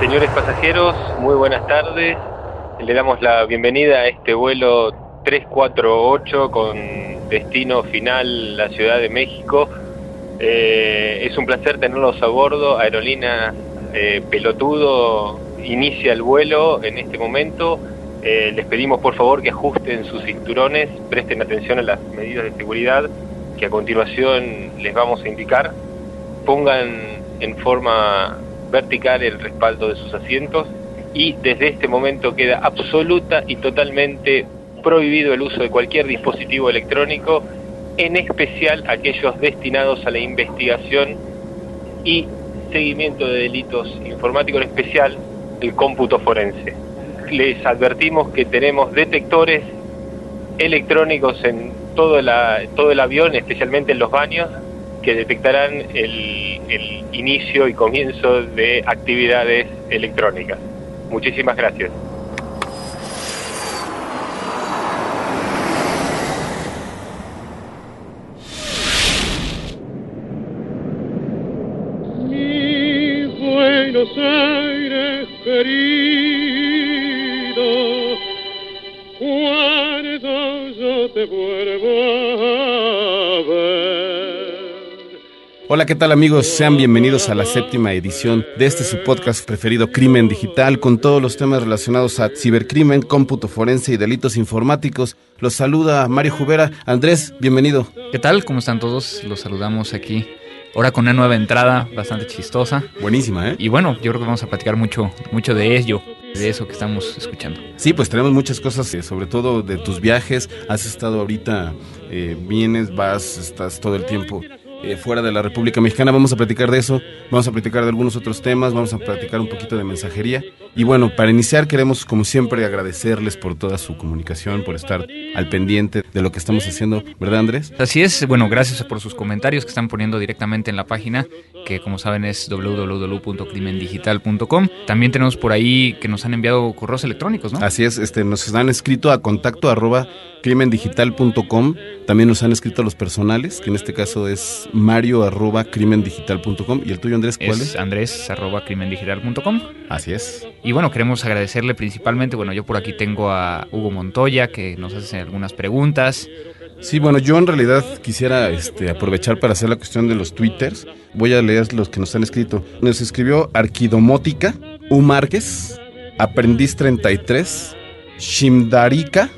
Señores pasajeros, muy buenas tardes. Le damos la bienvenida a este vuelo 348 con destino final la Ciudad de México. Eh, es un placer tenerlos a bordo. Aerolínea eh, Pelotudo inicia el vuelo en este momento. Eh, les pedimos por favor que ajusten sus cinturones, presten atención a las medidas de seguridad que a continuación les vamos a indicar. Pongan en forma vertical el respaldo de sus asientos y desde este momento queda absoluta y totalmente prohibido el uso de cualquier dispositivo electrónico, en especial aquellos destinados a la investigación y seguimiento de delitos informáticos, en especial el cómputo forense. Les advertimos que tenemos detectores electrónicos en todo, la, todo el avión, especialmente en los baños, que detectarán el, el inicio y comienzo de actividades electrónicas. Muchísimas gracias. Buenos Aires querido, cuando yo te vuelvo Hola, ¿qué tal amigos? Sean bienvenidos a la séptima edición de este su podcast preferido Crimen Digital con todos los temas relacionados a cibercrimen, cómputo forense y delitos informáticos. Los saluda Mario Jubera. Andrés, bienvenido. ¿Qué tal? ¿Cómo están todos? Los saludamos aquí. Ahora con una nueva entrada bastante chistosa. Buenísima, ¿eh? Y bueno, yo creo que vamos a platicar mucho, mucho de ello, de eso que estamos escuchando. Sí, pues tenemos muchas cosas, eh, sobre todo de tus viajes. Has estado ahorita, eh, vienes, vas, estás todo el tiempo eh, fuera de la República Mexicana. Vamos a platicar de eso, vamos a platicar de algunos otros temas, vamos a platicar un poquito de mensajería. Y bueno, para iniciar queremos como siempre agradecerles por toda su comunicación, por estar al pendiente de lo que estamos haciendo, ¿verdad Andrés? Así es, bueno, gracias por sus comentarios que están poniendo directamente en la página, que como saben es www.crimendigital.com. También tenemos por ahí que nos han enviado correos electrónicos, ¿no? Así es, este, nos han escrito a contacto arroba crimendigital.com, también nos han escrito los personales, que en este caso es mario arroba crimendigital.com y el tuyo Andrés, ¿cuál es? Es andrés arroba crimendigital.com. Así es. Y bueno, queremos agradecerle principalmente, bueno, yo por aquí tengo a Hugo Montoya que nos hace algunas preguntas. Sí, bueno, yo en realidad quisiera este, aprovechar para hacer la cuestión de los twitters. Voy a leer los que nos han escrito. Nos escribió Arquidomótica, U Márquez, Aprendiz 33, Shimdarika,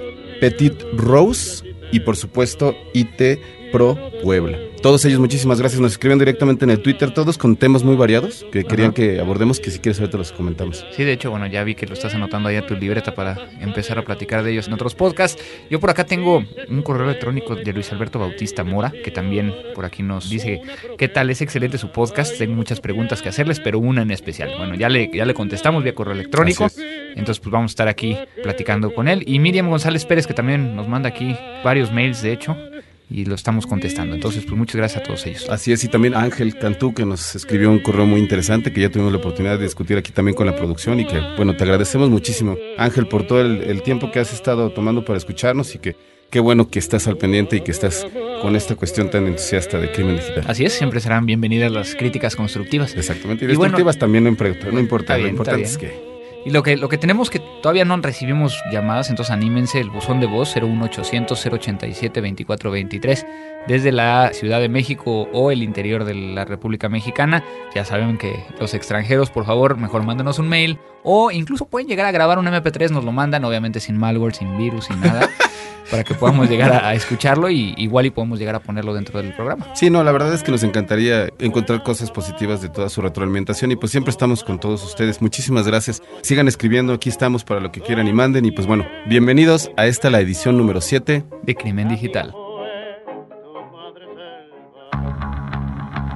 Petit Rose y por supuesto IT Pro Puebla. Todos ellos, muchísimas gracias. Nos escriben directamente en el Twitter, todos con temas muy variados que querían Ajá. que abordemos, que si quieres ahorita los comentamos. Sí, de hecho, bueno, ya vi que lo estás anotando ahí a tu libreta para empezar a platicar de ellos en otros podcasts. Yo por acá tengo un correo electrónico de Luis Alberto Bautista Mora, que también por aquí nos dice, ¿qué tal? Es excelente su podcast, tengo muchas preguntas que hacerles, pero una en especial. Bueno, ya le, ya le contestamos vía correo electrónico, entonces pues vamos a estar aquí platicando con él. Y Miriam González Pérez, que también nos manda aquí varios mails, de hecho, y lo estamos contestando. Entonces, pues muchas gracias a todos ellos. Así es, y también Ángel Cantú, que nos escribió un correo muy interesante, que ya tuvimos la oportunidad de discutir aquí también con la producción y que, bueno, te agradecemos muchísimo, Ángel, por todo el, el tiempo que has estado tomando para escucharnos y que qué bueno que estás al pendiente y que estás con esta cuestión tan entusiasta de crimen digital. Así es, siempre serán bienvenidas las críticas constructivas. Exactamente, y Y bueno- destructivas también no importa, no importa, lo importante es que... Y lo que, lo que tenemos que todavía no recibimos llamadas, entonces anímense, el buzón de voz 01800 087 2423 desde la Ciudad de México o el interior de la República Mexicana. Ya saben que los extranjeros, por favor, mejor mándenos un mail o incluso pueden llegar a grabar un MP3, nos lo mandan, obviamente sin malware, sin virus, sin nada, para que podamos llegar a, a escucharlo y igual y podemos llegar a ponerlo dentro del programa. Sí, no, la verdad es que nos encantaría encontrar cosas positivas de toda su retroalimentación y pues siempre estamos con todos ustedes. Muchísimas gracias. Sigan escribiendo, aquí estamos para lo que quieran y manden y pues bueno, bienvenidos a esta la edición número 7. De Crimen Digital.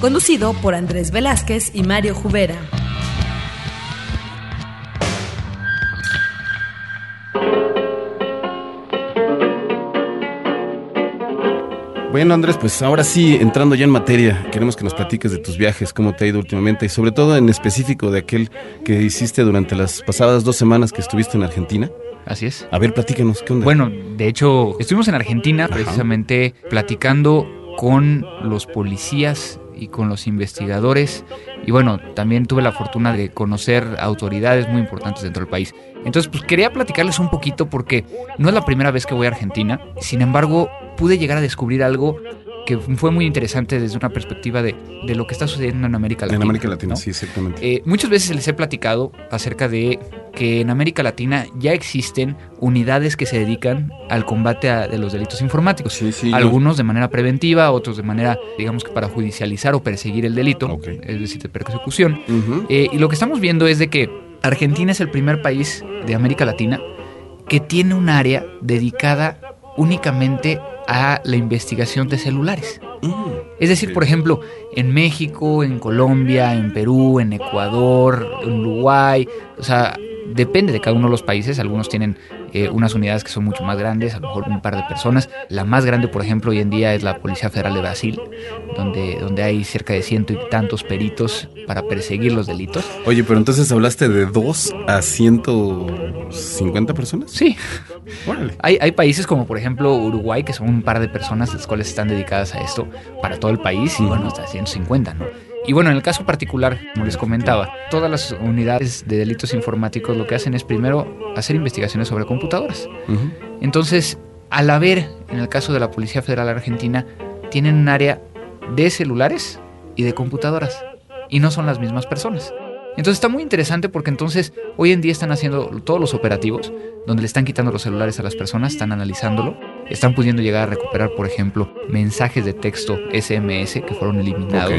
conducido por Andrés Velázquez y Mario Jubera. Bueno, Andrés, pues ahora sí, entrando ya en materia, queremos que nos platiques de tus viajes, cómo te ha ido últimamente y sobre todo en específico de aquel que hiciste durante las pasadas dos semanas que estuviste en Argentina. Así es. A ver, platícanos, ¿qué onda? Bueno, de hecho, estuvimos en Argentina precisamente platicando con los policías y con los investigadores. Y bueno, también tuve la fortuna de conocer autoridades muy importantes dentro del país. Entonces, pues quería platicarles un poquito porque no es la primera vez que voy a Argentina. Sin embargo, pude llegar a descubrir algo que fue muy interesante desde una perspectiva de, de lo que está sucediendo en América Latina. en América Latina, ¿no? sí, exactamente. Eh, muchas veces les he platicado acerca de que en América Latina ya existen unidades que se dedican al combate a- de los delitos informáticos. sí, sí. yo- Algunos de manera preventiva, otros de manera, digamos que para judicializar o perseguir el delito, es decir, de persecución. Eh, y lo que estamos viendo es de que Argentina es el primer país de América Latina que tiene un área dedicada únicamente a la investigación de celulares. Mm. Es decir, por ejemplo, en México, en Colombia, en Perú, en Ecuador, en Uruguay, o sea, depende de cada uno de los países. Algunos tienen eh, unas unidades que son mucho más grandes, a lo mejor un par de personas. La más grande, por ejemplo, hoy en día es la Policía Federal de Brasil, donde, donde hay cerca de ciento y tantos peritos para perseguir los delitos. Oye, pero entonces hablaste de dos a 150 personas. Sí, Órale. Hay, hay países como por ejemplo Uruguay, que son un par de personas las cuales están dedicadas a esto para todo el país y bueno, hasta 150, ¿no? Y bueno, en el caso particular, como les comentaba, todas las unidades de delitos informáticos lo que hacen es primero hacer investigaciones sobre computadoras. Entonces, al haber, en el caso de la Policía Federal Argentina, tienen un área de celulares y de computadoras. Y no son las mismas personas. Entonces está muy interesante porque entonces hoy en día están haciendo todos los operativos donde le están quitando los celulares a las personas, están analizándolo, están pudiendo llegar a recuperar, por ejemplo, mensajes de texto SMS que fueron eliminados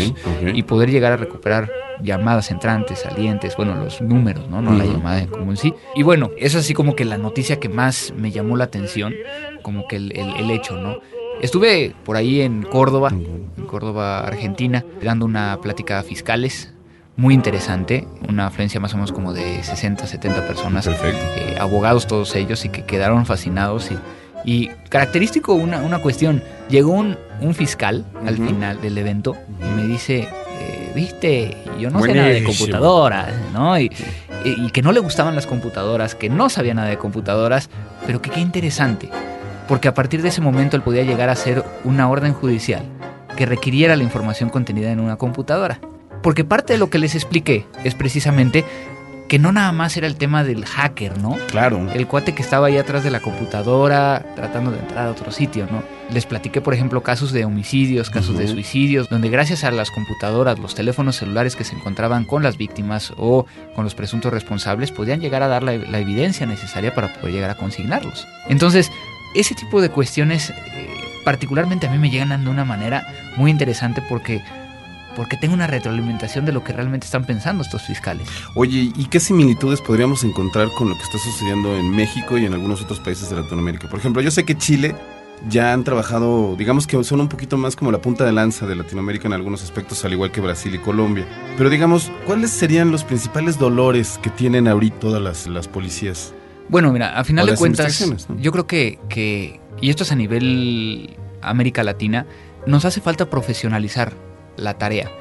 y poder llegar a recuperar llamadas entrantes, salientes, bueno, los números, ¿no? No la llamada en común sí. Y bueno, es así como que la noticia que más me llamó la atención, como que el, el- el hecho, ¿no? Estuve por ahí en Córdoba, en Córdoba, Argentina, dando una plática a fiscales muy interesante, una afluencia más o menos como de 60, 70 personas Perfecto. eh, abogados todos ellos y que quedaron fascinados y, y característico una, una cuestión, llegó un, un fiscal al final del evento y me dice, eh, viste, yo no sé nada de computadoras, ¿no? Y, y- y que no le gustaban las computadoras, que no sabía nada de computadoras, pero que qué interesante, porque a partir de ese momento él podía llegar a hacer una orden judicial que requiriera la información contenida en una computadora. Porque parte de lo que les expliqué es precisamente que no nada más era el tema del hacker, ¿no? Claro. El cuate que estaba ahí atrás de la computadora tratando de entrar a otro sitio, ¿no? Les platiqué, por ejemplo, casos de homicidios, casos de suicidios, donde gracias a las computadoras, los teléfonos celulares que se encontraban con las víctimas o con los presuntos responsables, podían llegar a dar la, la evidencia necesaria para poder llegar a consignarlos. Entonces, ese tipo de cuestiones, eh, particularmente a mí me llegan de una manera muy interesante porque porque tengo una retroalimentación de lo que realmente están pensando estos fiscales. Oye, ¿y qué similitudes podríamos encontrar con lo que está sucediendo en México y en algunos otros países de Latinoamérica? Por ejemplo, yo sé que Chile ya han trabajado, digamos que son un poquito más como la punta de lanza de Latinoamérica en algunos aspectos, al igual que Brasil y Colombia. Pero digamos, ¿cuáles serían los principales dolores que tienen ahorita todas las, las policías? Bueno, mira, a final de cuentas, yo creo que, que, y esto es a nivel América Latina, nos hace falta profesionalizar la tarea.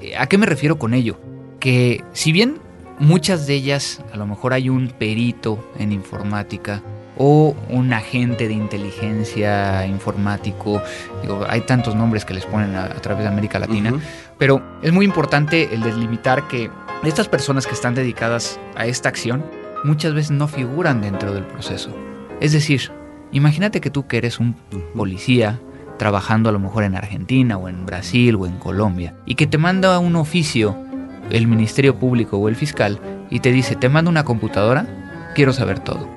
Eh, ¿A qué me refiero con ello? Que si bien muchas de ellas, a lo mejor hay un perito en informática o un agente de inteligencia informático, digo, hay tantos nombres que les ponen a, a través de América Latina, pero es muy importante el delimitar que estas personas que están dedicadas a esta acción muchas veces no figuran dentro del proceso. Es decir, imagínate que tú que eres un policía trabajando a lo mejor en Argentina o en Brasil o en Colombia y que te manda un oficio el Ministerio Público o el fiscal y te dice, te mando una computadora, quiero saber todo.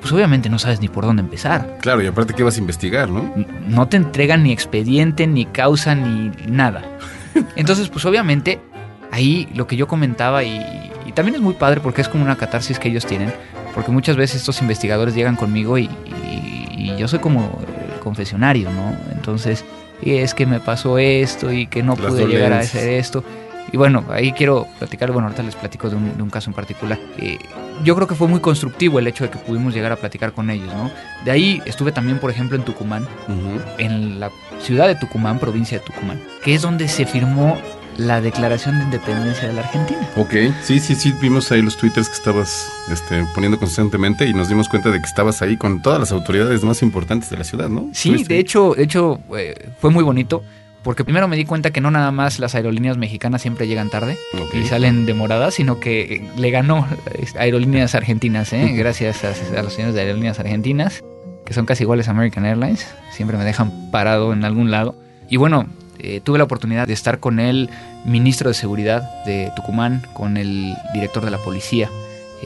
Pues obviamente no sabes ni por dónde empezar. Claro, y aparte que vas a investigar, ¿no? No te entregan ni expediente, ni causa, ni nada. Entonces, pues obviamente, ahí lo que yo comentaba y, y también es muy padre porque es como una catarsis que ellos tienen, porque muchas veces estos investigadores llegan conmigo y, y- y yo soy como confesionario, ¿no? Entonces, y es que me pasó esto y que no Las pude llegar a hacer esto. Y bueno, ahí quiero platicar, bueno, ahorita les platico de un, de un caso en particular. Eh, yo creo que fue muy constructivo el hecho de que pudimos llegar a platicar con ellos, ¿no? De ahí estuve también, por ejemplo, en Tucumán, en la ciudad de Tucumán, provincia de Tucumán, que es donde se firmó la Declaración de Independencia de la Argentina. Ok, sí, sí, sí, vimos ahí los twitters que estabas este, poniendo constantemente y nos dimos cuenta de que estabas ahí con todas las autoridades más importantes de la ciudad, ¿no? Sí, de hecho, de hecho eh, fue muy bonito. Porque primero me di cuenta que no nada más las aerolíneas mexicanas siempre llegan tarde y salen demoradas, sino que eh, le ganó aerolíneas argentinas, ¿eh? gracias a, a los señores de aerolíneas argentinas, que son casi iguales a American Airlines, siempre me dejan parado en algún lado. Y bueno, eh, tuve la oportunidad de estar con el ministro de Seguridad de Tucumán, con el director de la policía,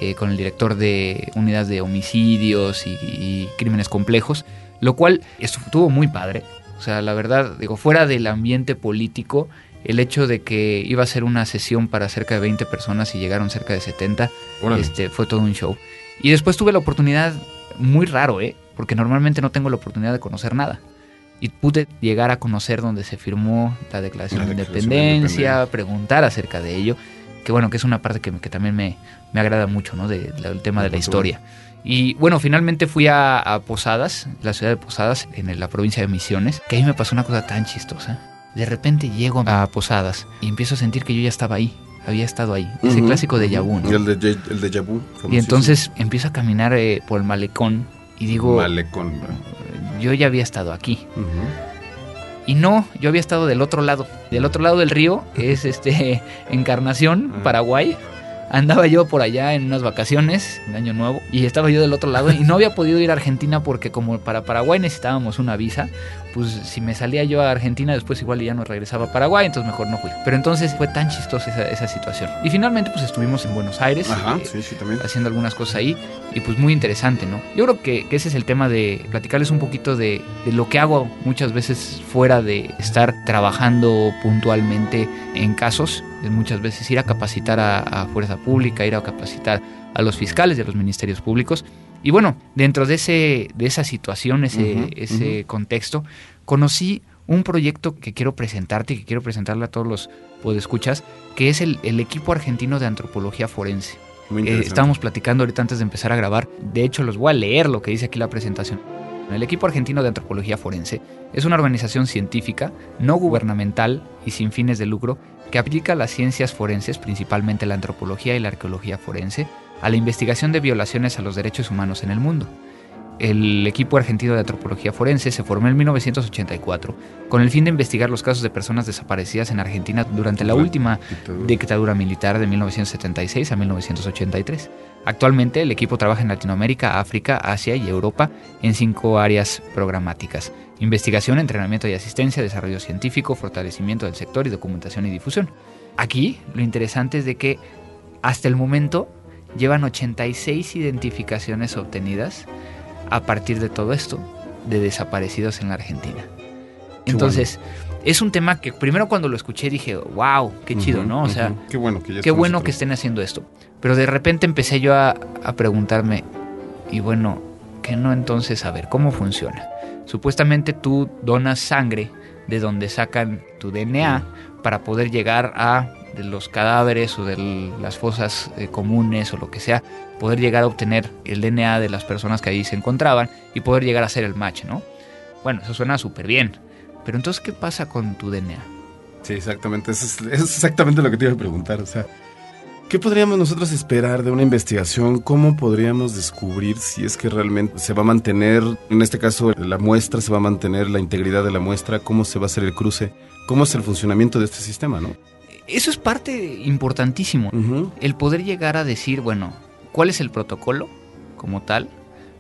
eh, con el director de unidades de homicidios y, y crímenes complejos, lo cual estuvo muy padre. O sea, la verdad, digo, fuera del ambiente político, el hecho de que iba a ser una sesión para cerca de 20 personas y llegaron cerca de 70, Órale. este, fue todo un show. Y después tuve la oportunidad, muy raro, ¿eh? Porque normalmente no tengo la oportunidad de conocer nada. Y pude llegar a conocer donde se firmó la Declaración, La de, Declaración de independencia, preguntar acerca de ello. Que bueno, que es una parte que, que también me, me agrada mucho, ¿no? De- del tema de la historia. Y bueno, finalmente fui a, a Posadas, la ciudad de Posadas, en la provincia de Misiones, que ahí me pasó una cosa tan chistosa. De repente llego a Posadas y empiezo a sentir que yo ya estaba ahí, había estado ahí. Ese clásico de Yabú, ¿no? Y el de, el de Yabu. Y entonces empiezo a caminar eh, por el malecón y digo, Malecón. Yo ya había estado aquí. Y no, yo había estado del otro lado. Del otro lado del río, que es este Encarnación, Ah. Paraguay. Andaba yo por allá en unas vacaciones, en Año Nuevo, y estaba yo del otro lado y no había podido ir a Argentina porque como para Paraguay necesitábamos una visa, pues si me salía yo a Argentina después igual ya no regresaba a Paraguay, entonces mejor no fui. Pero entonces fue tan chistosa esa, esa situación. Y finalmente pues estuvimos en Buenos Aires. Ajá, eh, sí, sí, también. haciendo algunas cosas ahí y pues muy interesante, ¿no? Yo creo que, que ese es el tema de platicarles un poquito de, de lo que hago muchas veces fuera de estar trabajando puntualmente en casos, muchas veces ir a capacitar a, a fuerza pública, ir a capacitar a los fiscales de los ministerios públicos. Y bueno, dentro de, ese, de esa situación, ese, ese contexto, conocí un proyecto que quiero presentarte y que quiero presentarle a todos los podescuchas, que es el, el equipo argentino de antropología forense. Muy Eh, estábamos platicando ahorita antes de empezar a grabar. De hecho, los voy a leer lo que dice aquí la presentación. El equipo argentino de antropología forense es una organización científica, no gubernamental y sin fines de lucro que aplica las ciencias forenses, principalmente la antropología y la arqueología forense, a la investigación de violaciones a los derechos humanos en el mundo. El equipo argentino de antropología forense se formó en 1984 con el fin de investigar los casos de personas desaparecidas en Argentina durante la última dictadura. dictadura militar de 1976 a 1983. Actualmente el equipo trabaja en Latinoamérica, África, Asia y Europa en cinco áreas programáticas. Investigación, entrenamiento y asistencia, desarrollo científico, fortalecimiento del sector y documentación y difusión. Aquí lo interesante es de que hasta el momento llevan 86 identificaciones obtenidas a partir de todo esto de desaparecidos en la Argentina. Entonces, es un tema que primero cuando lo escuché dije, wow, qué chido, ¿no? O sea, qué bueno que ya qué bueno que estén haciendo esto. Pero de repente empecé yo a, a preguntarme, y bueno, ¿qué no entonces? A ver, ¿cómo funciona? Supuestamente tú donas sangre de donde sacan tu DNA para poder llegar a de los cadáveres o de las fosas eh, comunes o lo que sea, poder llegar a obtener el DNA de las personas que ahí se encontraban y poder llegar a hacer el match, ¿no? Bueno, eso suena súper bien. Pero entonces, ¿qué pasa con tu DNA? Sí, exactamente. Eso es, eso es exactamente lo que te iba a preguntar. O sea, ¿qué podríamos nosotros esperar de una investigación? ¿Cómo podríamos descubrir si es que realmente se va a mantener, en este caso, la muestra, se va a mantener la integridad de la muestra? ¿Cómo se va a hacer el cruce? ¿Cómo es el funcionamiento de este sistema, no? Eso es parte importantísimo. El poder llegar a decir, bueno, cuál es el protocolo como tal,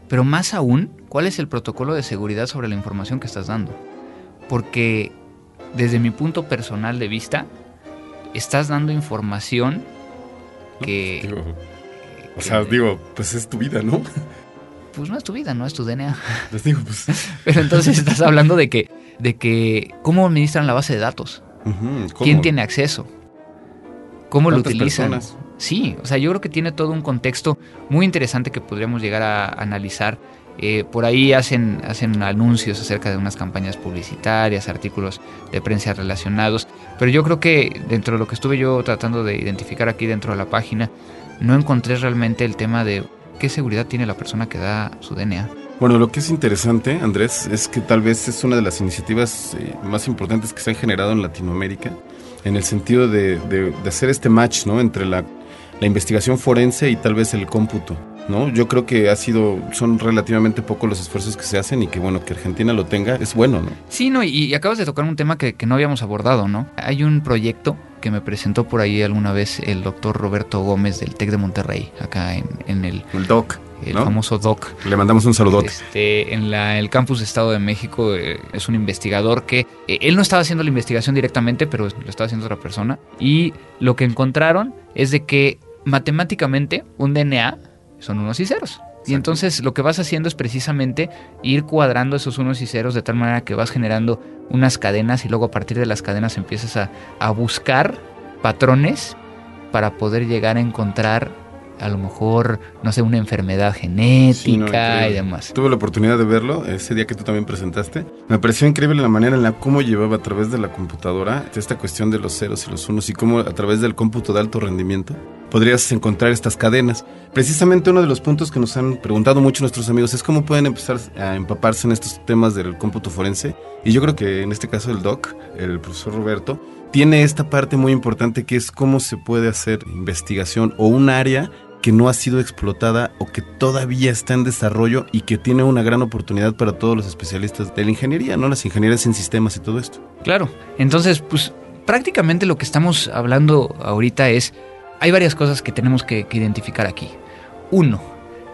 pero más aún, cuál es el protocolo de seguridad sobre la información que estás dando. Porque desde mi punto personal de vista, estás dando información que, Digo, o sea, digo, pues es tu vida, ¿no? pues no es tu vida, no es tu DNA. Les digo, pues. Pero entonces estás hablando de que, de que, ¿cómo administran la base de datos? ¿Quién tiene acceso? ¿Cómo lo ¿Cuántas utilizan? personas? Sí, o sea, yo creo que tiene todo un contexto muy interesante que podríamos llegar a analizar. Eh, por ahí hacen, hacen anuncios acerca de unas campañas publicitarias, artículos de prensa relacionados, Pero yo creo que dentro de lo que estuve yo tratando de identificar aquí dentro de la página, no encontré realmente el tema de qué seguridad tiene la persona que da su DNA. Bueno, lo que es interesante, Andrés, es que tal vez es una de las iniciativas eh, más importantes que se han generado en Latinoamérica, en el sentido de, hacer este match, ¿no? Entre la investigación forense y tal vez el cómputo, ¿no? Yo creo que ha sido, son relativamente pocos los esfuerzos que se hacen y que bueno, que Argentina lo tenga, es bueno, ¿no? Sí, no, y, y acabas de tocar un tema que, que no habíamos abordado, ¿no? Hay un proyecto que me presentó por ahí alguna vez el doctor Roberto Gómez del TEC de Monterrey, acá en, en el, El DOC, el ¿no? famoso DOC. Le mandamos un saludote. Este, en la- el campus de Estado de México eh, es un investigador que eh, él no estaba haciendo la investigación directamente, pero lo estaba haciendo otra persona. Y lo que encontraron es de que matemáticamente un DNA son unos y ceros. Y entonces lo que vas haciendo es precisamente ir cuadrando esos unos y ceros de tal manera que vas generando unas cadenas y luego a partir de las cadenas empiezas a, a buscar patrones para poder llegar a encontrar a lo mejor, no sé, una enfermedad genética Sí, no, y demás. Tuve la oportunidad de verlo ese día que tú también presentaste. Me pareció increíble la manera en la cómo llevaba a través de la computadora esta cuestión de los ceros y los unos y cómo a través del cómputo de alto rendimiento podrías encontrar estas cadenas. Precisamente uno de los puntos que nos han preguntado mucho nuestros amigos es cómo pueden empezar a empaparse en estos temas del cómputo forense. Y yo creo que en este caso el doc, el profesor Roberto, tiene esta parte muy importante que es cómo se puede hacer investigación o un área que no ha sido explotada o que todavía está en desarrollo y que tiene una gran oportunidad para todos los especialistas de la ingeniería, ¿no? Las ingenierías en sistemas y todo esto. Claro. Entonces, pues prácticamente lo que estamos hablando ahorita es, hay varias cosas que tenemos que, que identificar aquí. Uno,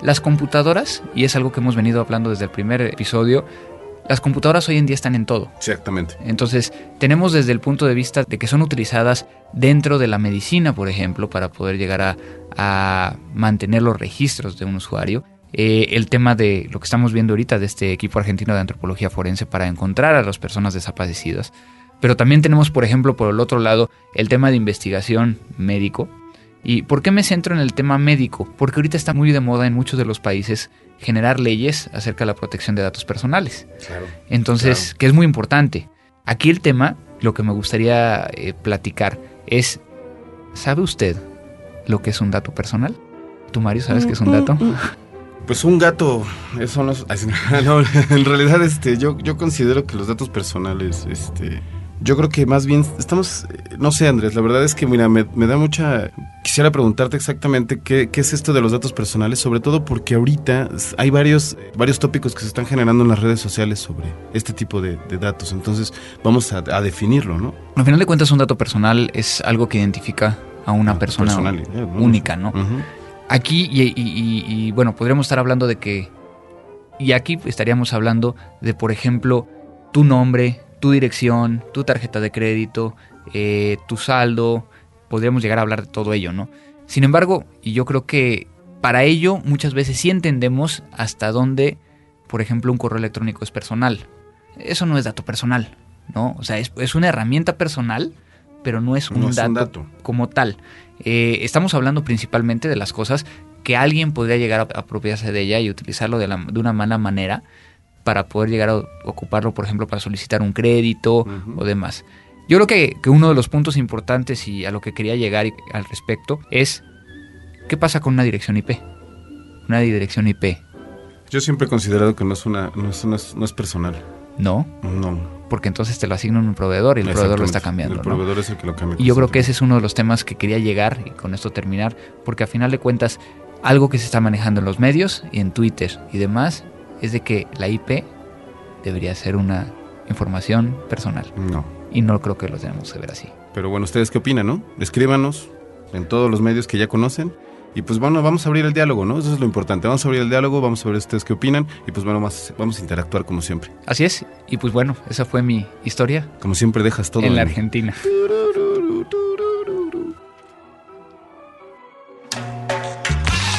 las computadoras, y es algo que hemos venido hablando desde el primer episodio, las computadoras hoy en día están en todo. Exactamente. Entonces, tenemos desde el punto de vista de que son utilizadas dentro de la medicina, por ejemplo, para poder llegar a, a mantener los registros de un usuario. Eh, el tema de lo que estamos viendo ahorita de este equipo argentino de antropología forense para encontrar a las personas desaparecidas. Pero también tenemos, por ejemplo, por el otro lado, el tema de investigación médico. ¿Y por qué me centro en el tema médico? Porque ahorita está muy de moda en muchos de los países generar leyes acerca de la protección de datos personales. Claro. Entonces, Claro. que es muy importante. Aquí el tema, lo que me gustaría eh, platicar es, ¿sabe usted lo que es un dato personal? ¿Tú, Mario, sabes qué es un dato? Pues un gato, eso no es... no, en realidad, este, yo, yo considero que los datos personales, este... Yo creo que más bien estamos, eh, no sé Andrés, la verdad es que mira, me, me da mucha... Quisiera preguntarte exactamente qué, qué es esto de los datos personales, sobre todo porque ahorita hay varios, varios tópicos que se están generando en las redes sociales sobre este tipo de, de datos, entonces vamos a, a definirlo, ¿no? Al final de cuentas, un dato personal es algo que identifica a una Ah, persona única, ¿no? Aquí, y, y- y- y, bueno, podríamos estar hablando de que. Y aquí estaríamos hablando de, por ejemplo, tu nombre, tu dirección, tu tarjeta de crédito, eh, tu saldo. Podríamos llegar a hablar de todo ello, ¿no? Sin embargo, y yo creo que para ello muchas veces sí entendemos hasta dónde, por ejemplo, un correo electrónico es personal. Eso no es dato personal, ¿no? O sea, es, es una herramienta personal, pero no es un, No es dato, un dato. como tal. Eh, estamos hablando principalmente de las cosas que alguien podría llegar a apropiarse de ella y utilizarlo de, la- de una mala manera para poder llegar a ocuparlo, por ejemplo, para solicitar un crédito o demás. Yo creo que, que uno de los puntos importantes y a lo que quería llegar al respecto es qué pasa con una dirección IP. Una dirección IP, Yo siempre he considerado que no es una, no es, no es- no es personal. ¿no? No. Porque entonces te lo asigna un proveedor y el proveedor lo está cambiando. El ¿no? proveedor es el que lo cambia. Y yo creo que ese es uno de los temas que quería llegar y con esto terminar, porque a final de cuentas, algo que se está manejando en los medios y en Twitter y demás es de que la IP debería ser una información personal. No. Y no creo que lo tenemos que ver así. Pero bueno, ¿ustedes qué opinan, no? Escríbanos en todos los medios que ya conocen. Y pues bueno, vamos a abrir el diálogo, ¿no? Eso es lo importante. Vamos a abrir el diálogo, vamos a ver ustedes qué opinan. Y pues bueno, más, vamos a interactuar como siempre. Así es. Y pues bueno, esa fue mi historia Como siempre dejas todo en la en- Argentina.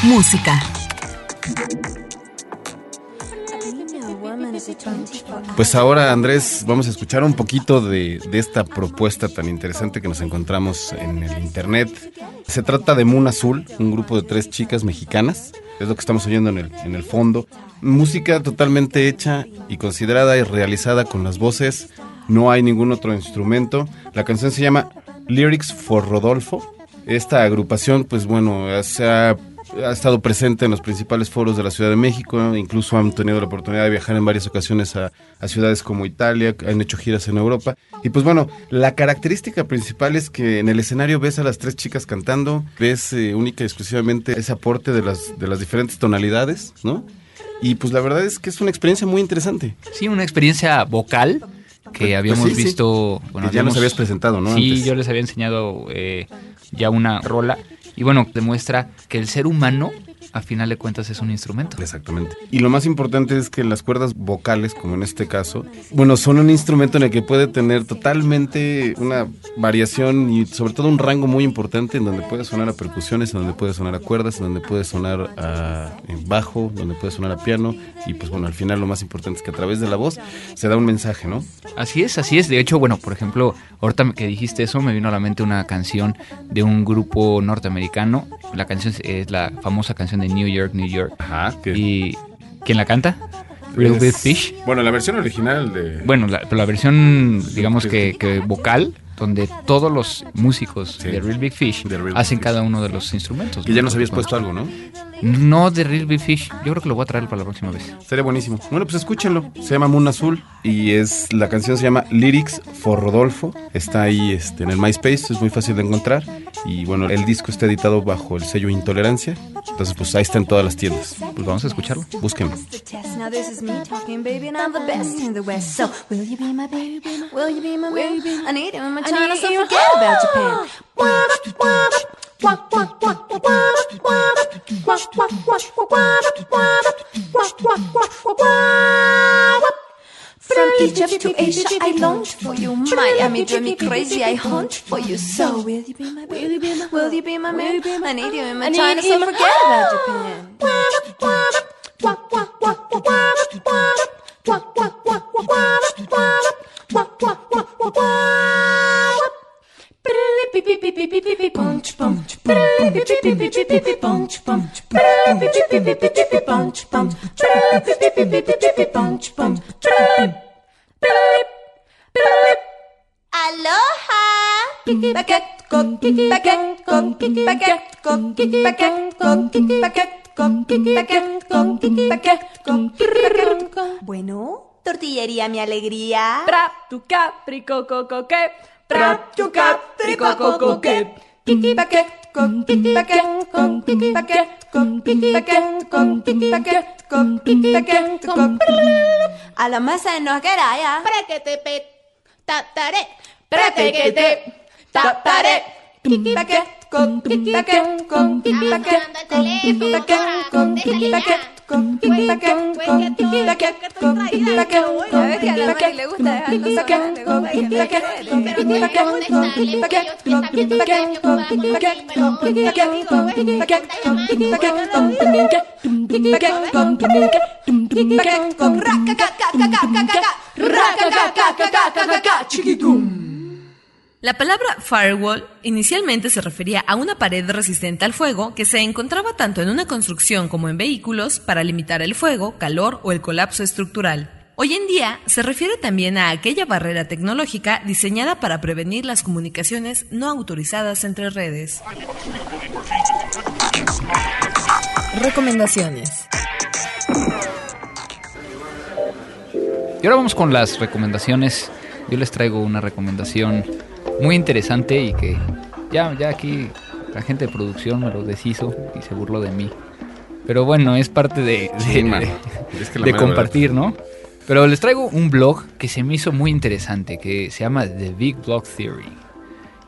Música. Pues ahora, Andrés, vamos a escuchar un poquito de, esta propuesta tan interesante que nos encontramos en el internet. Se trata de Moon Azul, un grupo de tres chicas mexicanas. Es lo que estamos oyendo en el, en el fondo. Música totalmente hecha y considerada y realizada con las voces no hay ningún otro instrumento. La canción se llama Lyrics for Rodolfo. Esta agrupación, pues bueno, se ha, ha estado presente en los principales foros de la Ciudad de México, incluso han tenido la oportunidad de viajar en varias ocasiones a, a ciudades como Italia, han hecho giras en Europa. Y pues bueno, la característica principal es que en el escenario ves a las tres chicas cantando, ves eh, única y exclusivamente ese aporte de las, de las diferentes tonalidades, ¿no? Y pues la verdad es que es una experiencia muy interesante. Sí, una experiencia vocal que Pues, habíamos pues sí, sí. visto. Que ya nos habíamos- habías presentado, ¿no? Sí, Antes. yo les había enseñado eh, ya una rola. Y bueno, demuestra que el ser humano, a final de cuentas, es un instrumento. Exactamente. Y lo más importante es que las cuerdas vocales, como en este caso, bueno, son un instrumento en el que puede tener totalmente una variación y sobre todo un rango muy importante en donde puede sonar a percusiones, en donde puede sonar a cuerdas, en donde puede sonar a bajo, donde puede sonar a piano y pues bueno, al final lo más importante es que a través de la voz se da un mensaje, ¿no? Así es, así es. De hecho, bueno, por ejemplo, ahorita que dijiste eso, me vino a la mente una canción de un grupo norteamericano. La canción es la famosa canción de New York, New York. Ajá. Que ¿Y quién la canta? Real es- Big Fish. Bueno, la versión original de Bueno, la, pero la versión, digamos que, que vocal, donde todos los músicos Sí. de Real Big Fish Real Big hacen Fish. cada uno de los instrumentos. que ¿no? ya nos habías puesto algo, ¿no? No de Real Big Fish. Yo creo que lo voy a traer para la próxima vez. Sería buenísimo. Bueno, pues escúchenlo. Se llama Moon Azul y es la canción se llama Lyrics for Rodolfo. Está ahí este, en el MySpace, es muy fácil de encontrar. Y bueno, el disco está editado bajo el sello Intolerancia. Entonces, pues ahí está en todas las tiendas. Pues vamos a escucharlo. Búsquenlo. I need us forget about Japan. From Egypt to Asia, I longed for you. Miami drove me crazy, I hunt for you. So will you be my baby? Will you be my, will you be my man? I need you in my China, so forget about oh. Japan. Wah, wah, wah, wah, wah, wah, wah, wah, wah, wah, wah. Baguette, baguette, baguette, baguette, baguette, baguette, go, baguette, go. Bueno, tortillería mi alegría. Pra tu caprico coco que trap, chucap, tricococoque, piqui paquet, con piqui paquet, con piqui paquet, con piqui paquet, con piqui paquet, con piqui paquet, con A la mesa nos queda ya. Prequetepe, tatare, prequetepe, tatare, piqui paquet, con piqui paquet, con piqui paquet, con piqui paquet, con piqui paquet. Chiquitum. La palabra firewall inicialmente se refería a una pared resistente al fuego que se encontraba tanto en una construcción como en vehículos para limitar el fuego, calor o el colapso estructural. Hoy en día se refiere también a aquella barrera tecnológica diseñada para prevenir las comunicaciones no autorizadas entre redes. Recomendaciones. Y ahora vamos con las recomendaciones. Yo les traigo una recomendación muy interesante y que ya, ya aquí la gente de producción me lo deshizo y se burló de mí. Pero bueno, es parte de, de- Sí, mano. de- Es que la de mera compartir, ¿no? Pero les traigo un blog que se me hizo muy interesante, que se llama The Big Blog Theory.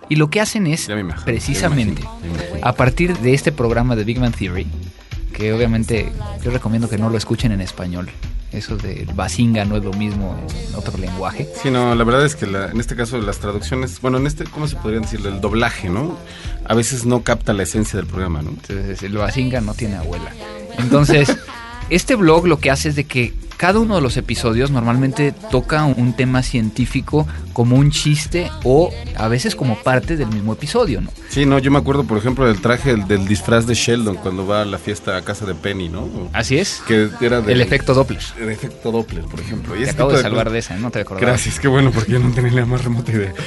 Y lo que hacen es imagino, precisamente imagino, a partir de este programa de Big Bang Theory, que obviamente yo recomiendo que no lo escuchen en español. Eso de Basinga no es lo mismo en otro lenguaje. Sí, no, la verdad es que la- en este caso las traducciones, bueno, en este, ¿cómo se podría decir? El doblaje, ¿no? A veces no capta la esencia del programa, ¿no? Entonces el Basinga no tiene abuela. Entonces, este blog lo que hace es de que cada uno de los episodios normalmente toca un tema científico como un chiste o a veces como parte del mismo episodio, ¿no? Sí, no, yo me acuerdo, por ejemplo, del traje del, del disfraz de Sheldon cuando va a la fiesta a casa de Penny, ¿no? Así es. Que era del- El efecto Doppler. El efecto Doppler, por ejemplo. Y Te acabo de salvar de esa, no te acordaba. Gracias, qué bueno, porque yo no tenía la más remota idea.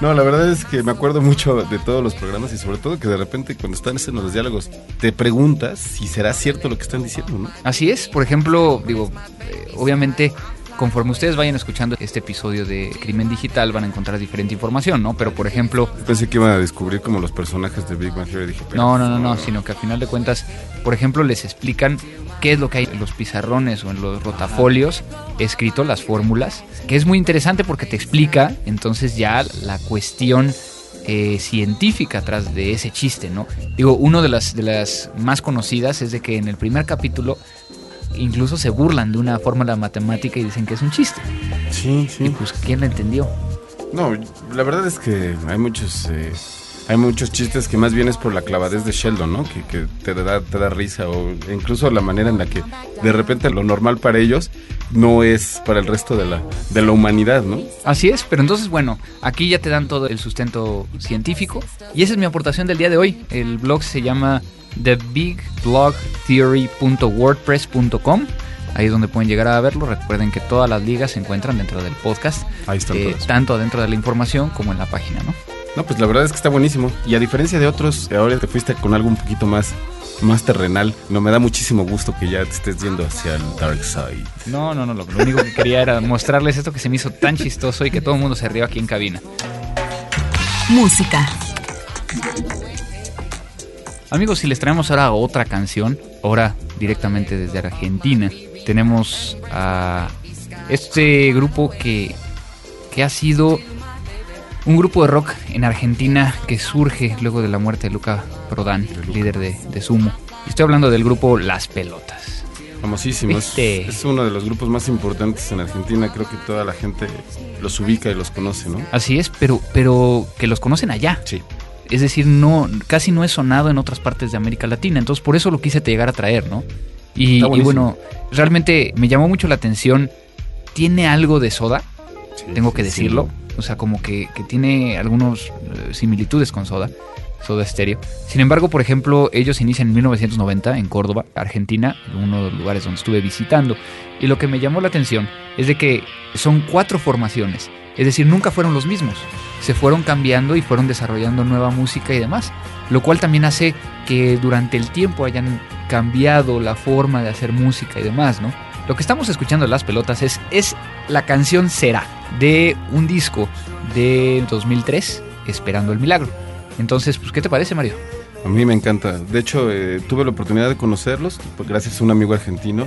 No, la verdad es que me acuerdo mucho de todos los programas y sobre todo que de repente cuando están en los diálogos te preguntas si será cierto lo que están diciendo, ¿no? Así es, por ejemplo, digo, eh, obviamente conforme ustedes vayan escuchando este episodio de Crimen Digital van a encontrar diferente información, ¿no? Pero por ejemplo, Pensé que iban a descubrir como los personajes de Big Bang Theory. Dije, no, no, no, no, sino que al final de cuentas, por ejemplo, les explican qué es lo que hay en los pizarrones o en los rotafolios escrito, las fórmulas, que es muy interesante porque te explica entonces ya la cuestión eh, científica atrás de ese chiste, ¿no? Digo, una de las, de las más conocidas es de que en el primer capítulo incluso se burlan de una fórmula matemática y dicen que es un chiste. Sí, Y sí. pues, ¿quién la entendió? No, la verdad es que hay muchos... eh, hay muchos chistes que más bien es por la clavadez de Sheldon, ¿no? Que, que te, da, te da risa o incluso la manera en la que de repente lo normal para ellos no es para el resto de la, de la humanidad, ¿no? Así es, pero entonces, bueno, aquí ya te dan todo el sustento científico. Y esa es mi aportación del día de hoy. El blog se llama thebigblogtheory.wordpress.com. Ahí es donde pueden llegar a verlo. Recuerden que todas las ligas se encuentran dentro del podcast. Ahí están eh, tanto dentro de la información como en la página, ¿no? No, pues la verdad es que está buenísimo. Y a diferencia de otros, ahora te fuiste con algo un poquito más, más terrenal. No, me da muchísimo gusto que ya te estés yendo hacia el dark side. No, no, no. Lo, lo único que quería era mostrarles esto que se me hizo tan chistoso y que todo el mundo se rió aquí en cabina. Música. Amigos, si les traemos ahora otra canción, ahora directamente desde Argentina, tenemos a este grupo que, que ha sido un grupo de rock en Argentina que surge luego de la muerte de Luca Prodan, líder de, de Sumo. Estoy hablando del grupo Las Pelotas. Famosísimo. Es, ¿Viste? es uno de los grupos más importantes en Argentina. Creo que toda la gente los ubica y los conoce, ¿no? Así es, pero, pero que los conocen allá. Sí. Es decir, no, casi no es sonado en otras partes de América Latina. Entonces, por eso lo quise te llegar a traer, ¿no? Y, bueno, realmente me llamó mucho la atención. Tiene algo de soda, Sí, tengo que decirlo. O sea, como que, que tiene algunas similitudes con soda, soda estéreo. Sin embargo, por ejemplo, ellos inician en 1990 en Córdoba, Argentina, uno de los lugares donde estuve visitando. Y lo que me llamó la atención es de que son cuatro formaciones. Es decir, nunca fueron los mismos. Se fueron cambiando y fueron desarrollando nueva música y demás. Lo cual también hace que durante el tiempo hayan cambiado la forma de hacer música y demás, ¿no? Lo que estamos escuchando en las pelotas es, es la canción Será de un disco de 2003, Esperando el Milagro. Entonces, pues, ¿qué te parece, Mario? A mí me encanta. De hecho, eh, tuve la oportunidad de conocerlos pues, gracias a un amigo argentino.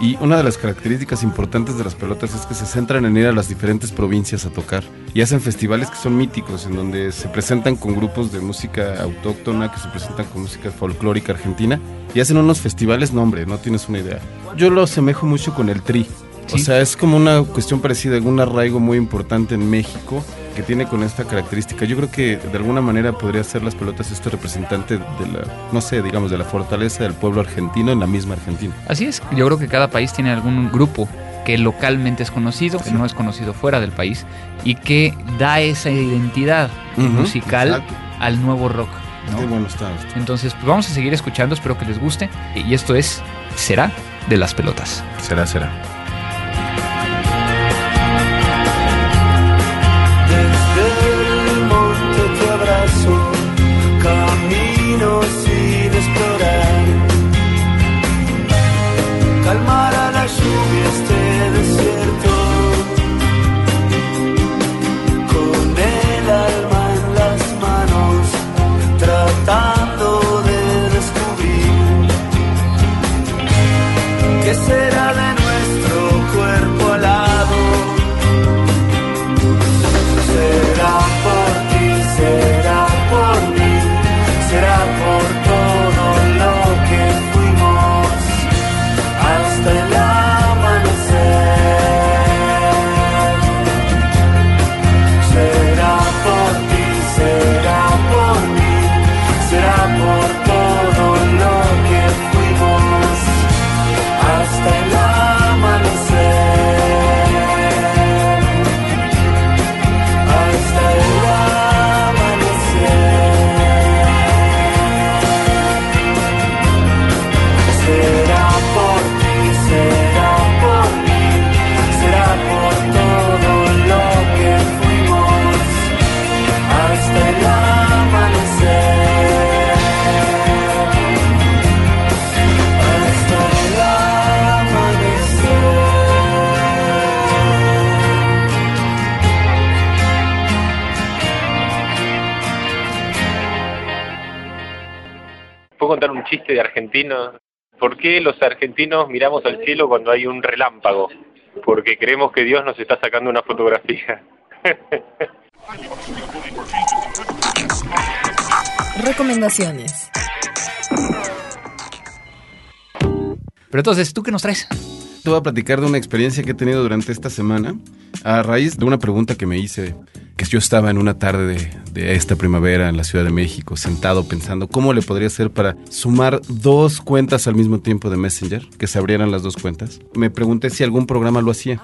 Y una de las características importantes de las pelotas es que se centran en ir a las diferentes provincias a tocar. Y hacen festivales que son míticos, en donde se presentan con grupos de música autóctona, que se presentan con música folclórica argentina. Y hacen unos festivales, no hombre, no tienes una idea. Yo lo asemejo mucho con el tri. O Sí. sea, es como una cuestión parecida, un arraigo muy importante en México que tiene con esta característica. Yo creo que de alguna manera podría ser las pelotas este representante de la, no sé, digamos, de la fortaleza del pueblo argentino en la misma Argentina. Así es, yo creo que cada país tiene algún grupo que localmente es conocido, que no es conocido fuera del país, y que da esa identidad musical exacto. al nuevo rock. ¿no? Qué bueno está esto. Entonces, pues vamos a seguir escuchando, espero que les guste. Y esto es Será de las pelotas. Será, será. Chiste de argentino. ¿Por qué los argentinos miramos al cielo cuando hay un relámpago? Porque creemos que Dios nos está sacando una fotografía. Recomendaciones. Pero entonces, ¿tú qué nos traes? Te voy a platicar de una experiencia que he tenido durante esta semana a raíz de una pregunta que me hice, que yo estaba en una tarde de, de esta primavera en la Ciudad de México, sentado pensando cómo le podría hacer para sumar dos cuentas al mismo tiempo de Messenger, que se abrieran las dos cuentas. Me pregunté si algún programa lo hacía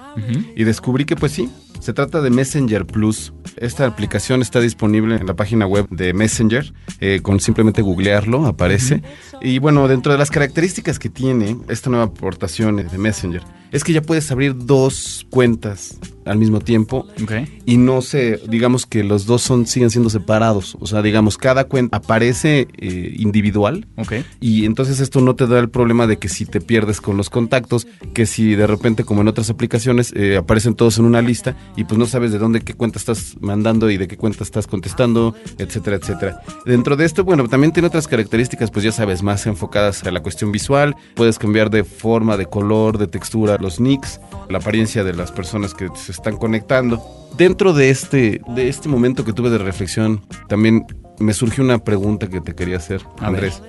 y descubrí que pues sí, se trata de Messenger Plus. Esta aplicación está disponible en la página web de Messenger. eh, con simplemente googlearlo aparece. Y bueno, dentro de las características que tiene esta nueva aportación de Messenger, es que ya puedes abrir dos cuentas al mismo tiempo Ok. y no se, digamos que los dos son siguen siendo separados. O sea, digamos, cada cuenta aparece eh, individual Ok. y entonces esto no te da el problema de que si te pierdes con los contactos, que si de repente como en otras aplicaciones eh, aparecen todos en una lista y pues no sabes de dónde qué cuenta estás mandando y de qué cuenta estás contestando, etcétera, etcétera. Dentro de esto, bueno, también tiene otras características, pues ya sabes, más enfocadas a la cuestión visual. Puedes cambiar de forma, de color, de textura, los nicks, la apariencia de las personas que se están conectando. Dentro de este, de este momento que tuve de reflexión, también me surgió una pregunta que te quería hacer, Andrés.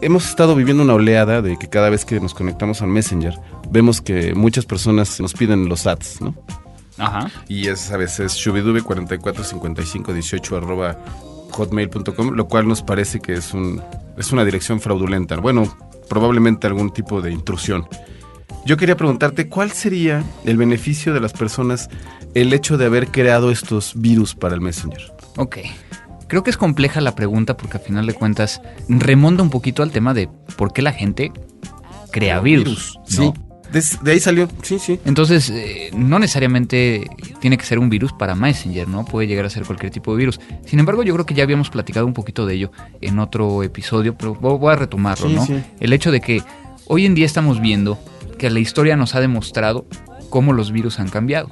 Hemos estado viviendo una oleada de que cada vez que nos conectamos al Messenger, vemos que muchas personas nos piden los ads, ¿no? Ajá. Y es a veces shubidube445518 arroba hotmail.com, lo cual nos parece que es, un, es una dirección fraudulenta. Bueno, probablemente algún tipo de intrusión. Yo quería preguntarte, ¿cuál sería el beneficio de las personas el hecho de haber creado estos virus para el Messenger? Ok. Creo que es compleja la pregunta porque a final de cuentas remonta un poquito al tema de por qué la gente crea virus. ¿no? Sí. De ahí salió, sí, sí. Entonces, eh, no necesariamente tiene que ser un virus para Messenger, ¿no? Puede llegar a ser cualquier tipo de virus. Sin embargo, yo creo que ya habíamos platicado un poquito de ello en otro episodio, pero vo- voy a retomarlo, Sí, ¿no? sí. El hecho de que hoy en día estamos viendo que la historia nos ha demostrado cómo los virus han cambiado.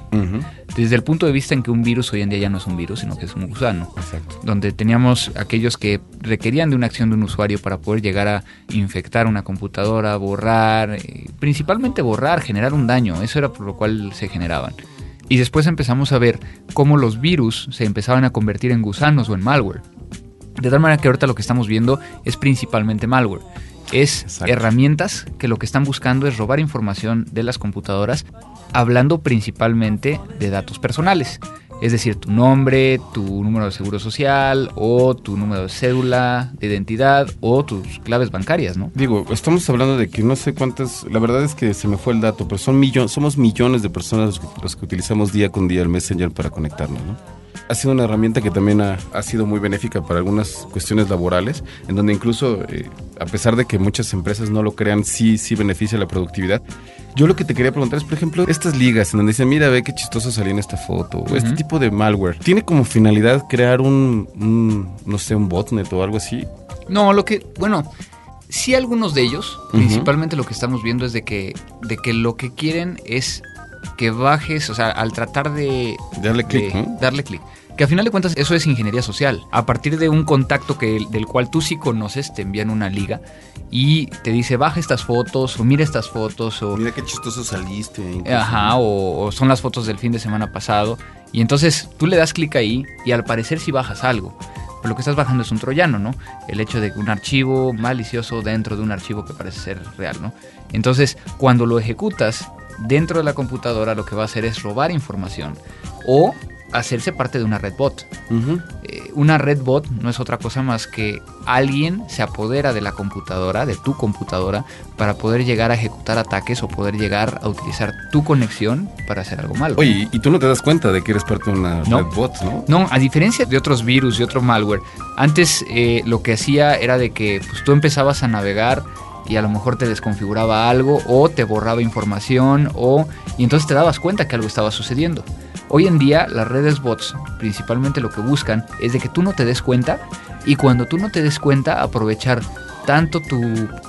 Desde el punto de vista en que un virus hoy en día ya no es un virus, sino que es un gusano Exacto. donde teníamos aquellos que requerían de una acción de un usuario para poder llegar a infectar una computadora, borrar, eh, principalmente borrar, generar un daño, eso era por lo cual se generaban. Y después empezamos a ver cómo los virus se empezaban a convertir en gusanos o en malware. De tal manera que ahorita lo que estamos viendo es principalmente malware. Es Exacto. herramientas que lo que están buscando es robar información de las computadoras, hablando principalmente de datos personales. Es decir, tu nombre, tu número de seguro social o tu número de cédula de identidad o tus claves bancarias, ¿no? Digo, estamos hablando de que no sé cuántas, la verdad es que se me fue el dato, pero son millones, somos millones de personas los que, los que utilizamos día con día el Messenger para conectarnos, ¿no? Ha sido una herramienta que también ha, ha sido muy benéfica para algunas cuestiones laborales, en donde incluso, eh, a pesar de que muchas empresas no lo crean, sí, sí beneficia la productividad. Yo lo que te quería preguntar es, por ejemplo, estas ligas en donde dicen, mira, ve qué chistoso salió en esta foto, o este tipo de malware, ¿tiene como finalidad crear un, un, no sé, un botnet o algo así? No, lo que, bueno, sí algunos de ellos, principalmente lo que estamos viendo es de que, de que lo que quieren es que bajes, o sea, al tratar de... Darle clic, ¿no? Darle clic. Que a final de cuentas eso es ingeniería social. A partir de un contacto que, del cual tú sí conoces, te envían una liga y te dice baja estas fotos o mira estas fotos o... Mira qué chistoso saliste. incluso, Ajá, o, o son las fotos del fin de semana pasado. Y entonces tú le das clic ahí y al parecer sí bajas algo. Pero lo que estás bajando es un troyano, ¿no? El hecho de que un archivo malicioso dentro de un archivo que parece ser real, ¿no? Entonces, cuando lo ejecutas dentro de la computadora, lo que va a hacer es robar información o hacerse parte de una red bot. Eh, una red bot no es otra cosa más que alguien se apodera de la computadora, de tu computadora, para poder llegar a ejecutar ataques o poder llegar a utilizar tu conexión para hacer algo malo. Oye, y tú no te das cuenta de que eres parte de una No. red bot, ¿no? No, a diferencia de otros virus y otro malware, antes eh, lo que hacía era de que pues, tú empezabas a navegar y a lo mejor te desconfiguraba algo o te borraba información o y entonces te dabas cuenta que algo estaba sucediendo. Hoy en día las redes bots principalmente lo que buscan es de que tú no te des cuenta y cuando tú no te des cuenta aprovechar tanto tu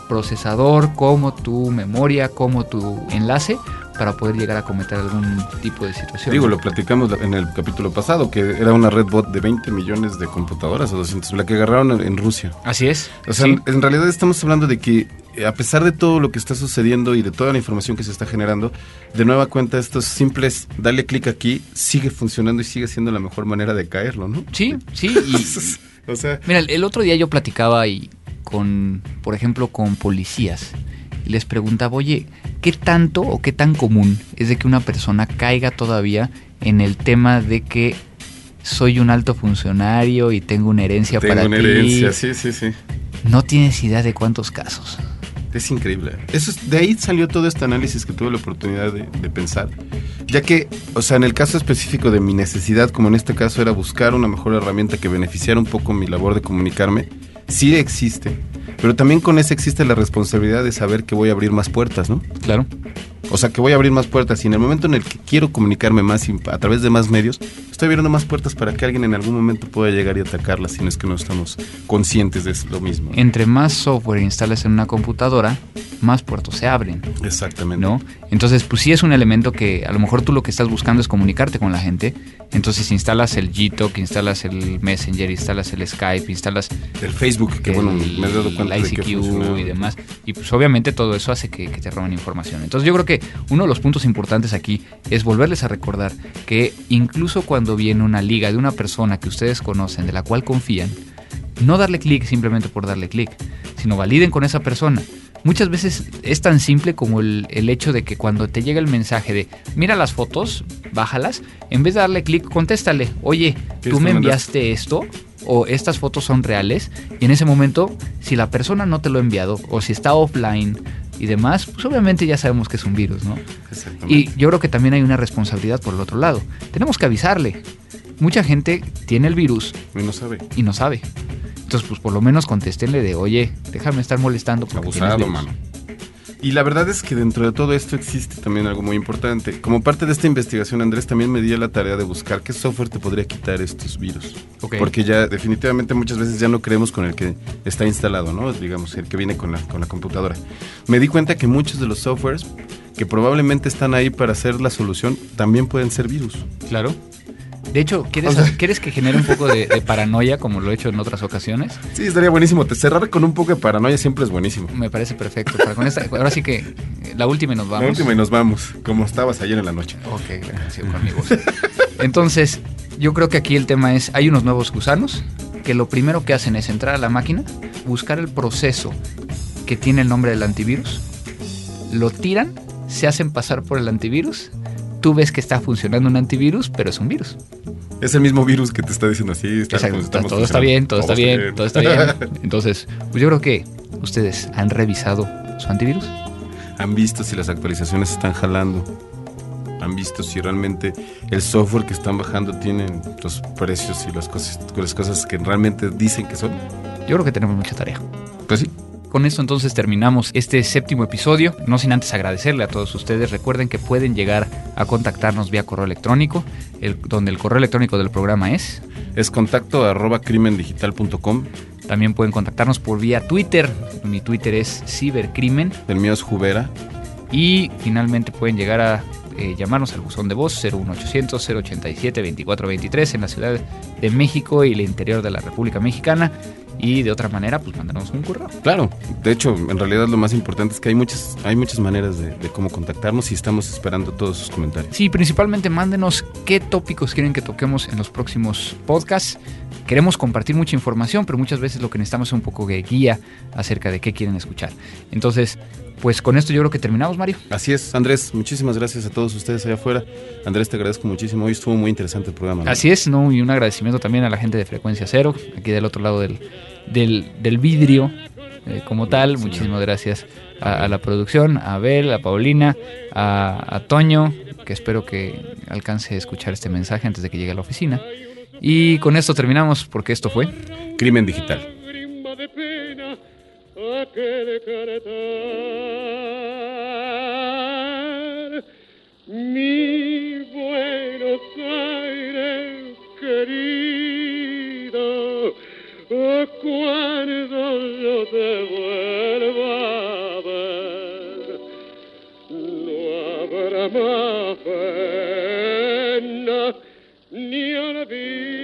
procesador como tu memoria como tu enlace para poder llegar a cometer algún tipo de situación. Digo, lo platicamos en el capítulo pasado, que era una red bot de 20 millones de computadoras o 200, la que agarraron en, Rusia. Así es. O sea, sí. en realidad estamos hablando de que eh, a pesar de todo lo que está sucediendo y de toda la información que se está generando, de nueva cuenta estos simples, dale clic aquí, sigue funcionando y sigue siendo la mejor manera de caerlo, ¿no? Sí, sí. Y, o sea, Mira, el- el otro día yo platicaba y con, por ejemplo, con policías y les preguntaba, oye, ¿qué tanto o qué tan común es de que una persona caiga todavía en el tema de que soy un alto funcionario y tengo una herencia tengo para una ti? herencia, sí, sí, sí. No tienes idea de cuántos casos. Es increíble. Eso es- de ahí salió todo este análisis que tuve la oportunidad de, de pensar. Ya que, o sea, en el caso específico de mi necesidad, como en este caso era buscar una mejor herramienta que beneficiara un poco mi labor de comunicarme, sí existe. Pero también con esa existe la responsabilidad de saber que voy a abrir más puertas, ¿no? Claro. O sea, que voy a abrir más puertas y en el momento en el que quiero comunicarme más y a través de más medios, estoy abriendo más puertas para que alguien en algún momento pueda llegar y atacarlas si no es que no estamos conscientes de lo mismo. Entre más software instales en una computadora, más puertos se abren. Exactamente. ¿no? Entonces, pues sí es un elemento que a lo mejor tú lo que estás buscando es comunicarte con la gente. Entonces instalas el Gtalk, instalas el Messenger, instalas el Skype, instalas El Facebook, que bueno, el, me he dado cuenta el de que ICQ y demás. Y pues obviamente todo eso hace que, que te roben información. Entonces yo creo que uno de los puntos importantes aquí es volverles a recordar que incluso cuando viene una liga de una persona que ustedes conocen, de la cual confían, no darle clic simplemente por darle clic, sino validen con esa persona. Muchas veces es tan simple como el, el hecho de que cuando te llega el mensaje de mira las fotos, bájalas, en vez de darle clic, contéstale, oye, ¿Qué tú me enviaste esto o estas fotos son reales y en ese momento si la persona no te lo ha enviado o si está offline y demás, pues obviamente ya sabemos que es un virus, ¿no? Exactamente. Y yo creo que también hay una responsabilidad por el otro lado. Tenemos que avisarle. Mucha gente tiene el virus Y no sabe. y no sabe. Entonces, pues por lo menos contéstenle de, oye, déjame estar molestando. porque tienes Abusado, virus". mano. Y la verdad es que dentro de todo esto existe también algo muy importante. Como parte de esta investigación, Andrés también me dio la tarea de buscar qué software te podría quitar estos virus. Porque ya definitivamente muchas veces ya no creemos con el que está instalado, ¿no? Digamos, el que viene con la, con la computadora. Me di cuenta que muchos de los softwares que probablemente están ahí para hacer la solución también pueden ser virus. Claro. De hecho, ¿quieres, O sea- ¿quieres que genere un poco de, de paranoia como lo he hecho en otras ocasiones? Sí, estaría buenísimo. Te cerrar con un poco de paranoia siempre es buenísimo. Me parece perfecto. Para con esta, ahora sí que la última y nos vamos. La última y nos vamos, como estabas ayer en la noche. Ok, gracias con mi voz. Entonces, yo creo que aquí el tema es, hay unos nuevos gusanos que lo primero que hacen es entrar a la máquina, buscar el proceso que tiene el nombre del antivirus, lo tiran, se hacen pasar por el antivirus, tú ves que está funcionando un antivirus, pero es un virus. Es el mismo virus que te está diciendo así. está- Exacto, está- todo está bien, todo está bien, todo está bien. Entonces, pues yo creo que ustedes han revisado su antivirus. Han visto si las actualizaciones están jalando. Han visto si realmente el software que están bajando tiene los precios y las cosas, las cosas que realmente dicen que son. Yo creo que tenemos mucha tarea. Pues sí. Con esto entonces terminamos este séptimo episodio, no sin antes agradecerle a todos ustedes. Recuerden que pueden llegar a contactarnos vía correo electrónico, el- donde el correo electrónico del programa es. Es contacto arroba crimendigital.com. También pueden contactarnos por vía Twitter. Mi Twitter es cibercrimen. El mío es Jubera. Y finalmente pueden llegar a eh, llamarnos al buzón de voz 01800 087 2423 en la Ciudad de México y el interior de la República Mexicana. Y de otra manera, pues mandarnos un correo. Claro, de hecho, en realidad lo más importante es que hay muchas, hay muchas maneras de, de cómo contactarnos y estamos esperando todos sus comentarios. Sí, principalmente mándenos qué tópicos quieren que toquemos en los próximos podcasts. Queremos compartir mucha información, pero muchas veces lo que necesitamos es un poco de guía acerca de qué quieren escuchar. Entonces, pues con esto yo creo que terminamos, Mario. Así es, Andrés, muchísimas gracias a todos ustedes allá afuera. Andrés, te agradezco muchísimo. Hoy estuvo muy interesante el programa. ¿no? Así es, ¿no? Y un agradecimiento también a la gente de Frecuencia Cero, aquí del otro lado del, del, del vidrio, eh, como tal. Sí, Muchísimas gracias a, a la producción, a Abel, a Paulina, a, a Toño, que espero que alcance a escuchar este mensaje antes de que llegue a la oficina. Y con esto terminamos, porque esto fue. Crimen Digital. A que decretar. Mi Buenos Aires querido, cuando yo te vuelva a ver, no habrá habrá más pena ni olvido.